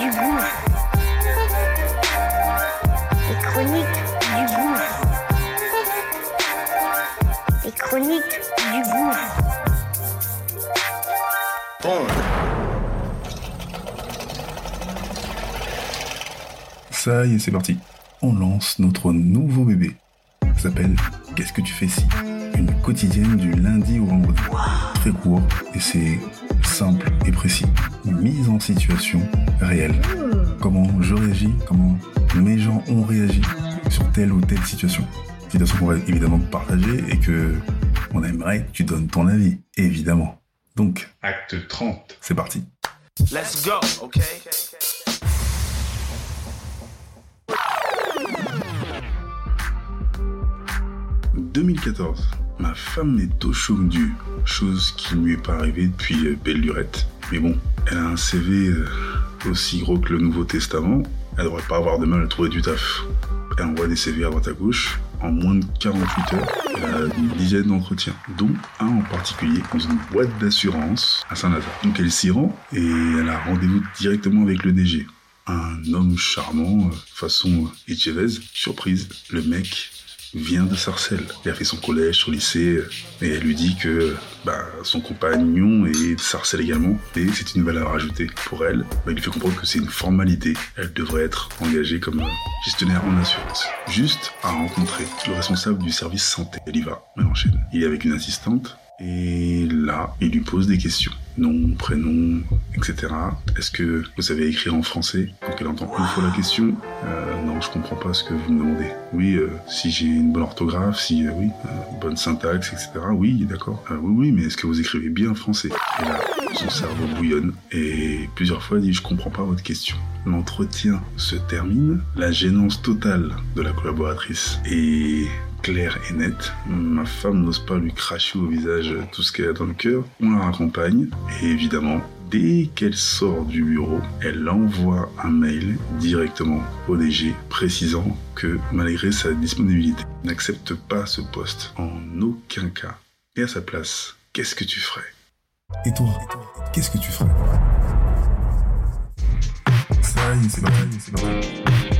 Du gouffre. Les chroniques du gouffre. Les chroniques du gouffre. Ça y est, c'est parti. On lance notre nouveau bébé. Ça s'appelle Qu'est-ce que tu fais si Une quotidienne du lundi au vendredi. Très court et c'est simple et précis. Une mise en situation réelle. Comment je réagis, comment mes gens ont réagi sur telle ou telle situation. Situation qu'on va évidemment partager et que on aimerait que tu donnes ton avis, évidemment. Donc, Acte 30. c'est parti. Let's go, okay? 2014. Ma femme est au chaume du, chose qui ne lui est pas arrivée depuis euh, belle lurette. Mais bon, elle a un CV euh, aussi gros que le Nouveau Testament, elle devrait pas avoir de mal à trouver du taf. Elle envoie des CV à droite à gauche. En moins de 48 heures, elle a une dizaine d'entretiens, dont un en particulier dans une boîte d'assurance à Saint-Lazare. Donc elle s'y rend et elle a rendez-vous directement avec le DG. Un homme charmant, euh, façon Etchevez. Surprise, le mec vient de Sarcelles. Il a fait son collège, son lycée, et elle lui dit que bah, son compagnon est de Sarcelles également, et c'est une valeur ajoutée pour elle. Bah, il lui fait comprendre que c'est une formalité. Elle devrait être engagée comme gestionnaire en assurance. Juste à rencontrer le responsable du service santé. Elle y va, elle enchaîne. Il est avec une assistante, et là, il lui pose des questions. Nom, prénom, etc. Est-ce que vous savez écrire en français Donc elle entend une fois la question. Euh, non, je comprends pas ce que vous me demandez. Oui, euh, si j'ai une bonne orthographe, si euh, oui, bonne syntaxe, etc. Oui, d'accord. Oui, oui, mais est-ce que vous écrivez bien français? Et là, son cerveau bouillonne et plusieurs fois dit je comprends pas votre question. L'entretien se termine, la gênance totale de la collaboratrice est claire et nette. Ma femme n'ose pas lui cracher au visage tout ce qu'elle a dans le cœur. On la raccompagne et évidemment, dès qu'elle sort du bureau, elle envoie un mail directement au DG précisant que malgré sa disponibilité, elle n'accepte pas ce poste en aucun cas. Et à sa place, qu'est-ce que tu ferais? Et toi, qu'est-ce que tu ferais? Ça y est, c'est c'est parti.